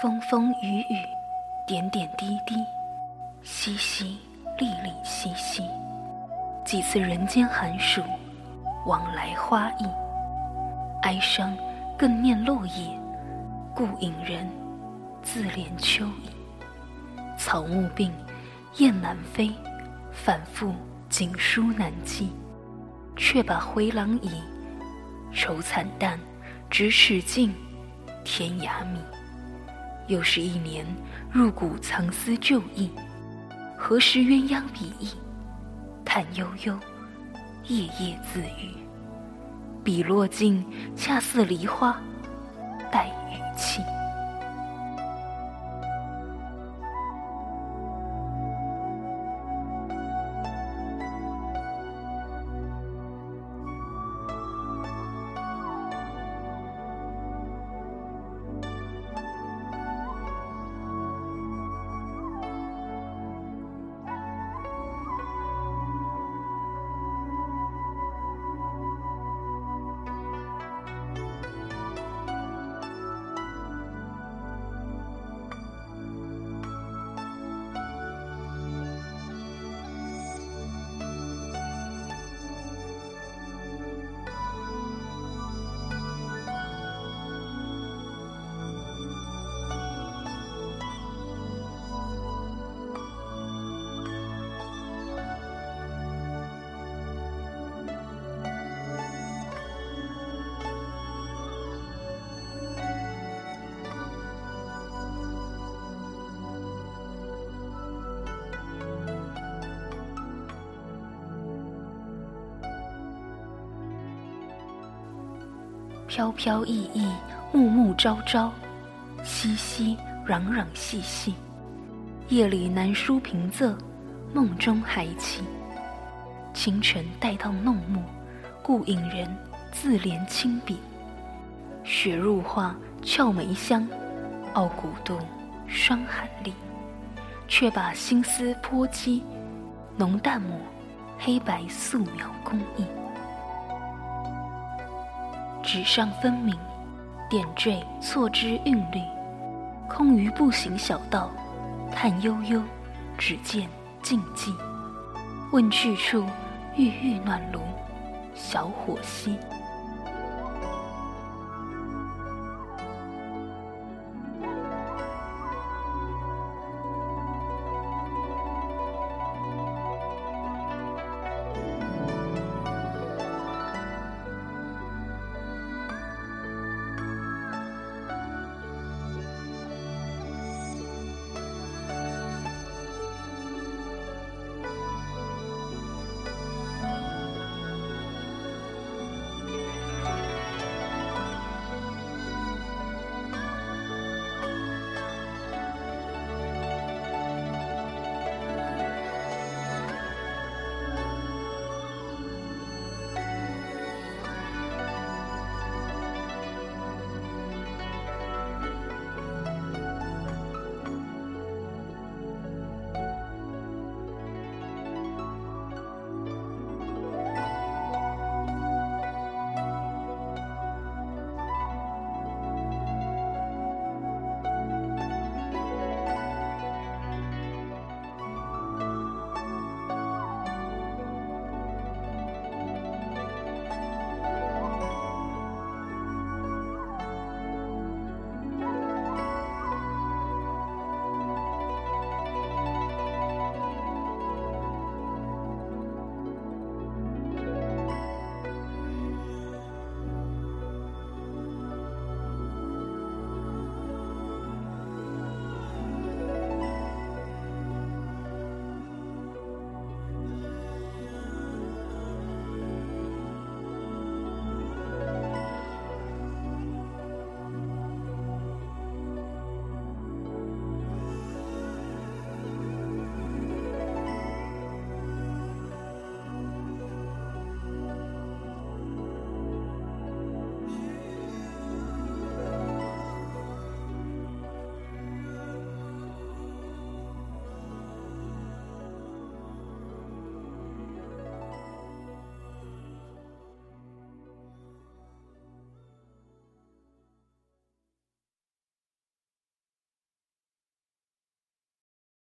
风风雨雨，点点滴滴，淅淅沥沥，淅淅。几次人间寒暑，往来花意。哀伤更念落叶，故隐人自怜秋意。草木病，雁南飞，反复锦书难寄，却把回廊倚。愁惨淡，咫尺尽，天涯迷。又是一年，入骨藏思旧忆。何时鸳鸯比翼，叹悠悠，夜夜自语。笔落尽，恰似梨花带雨气。飘飘逸逸，暮暮朝朝，熙熙攘攘，细细。夜里难书平仄，梦中还起。清晨待到弄墨，故引人自怜亲笔。雪入画，俏梅香，傲骨度，霜寒栗。却把心思泼漆，浓淡抹，黑白素描工艺。纸上分明，点缀错之韵律。空余步行小道，叹悠悠，只见静寂。问去处，郁郁暖炉，小火熄。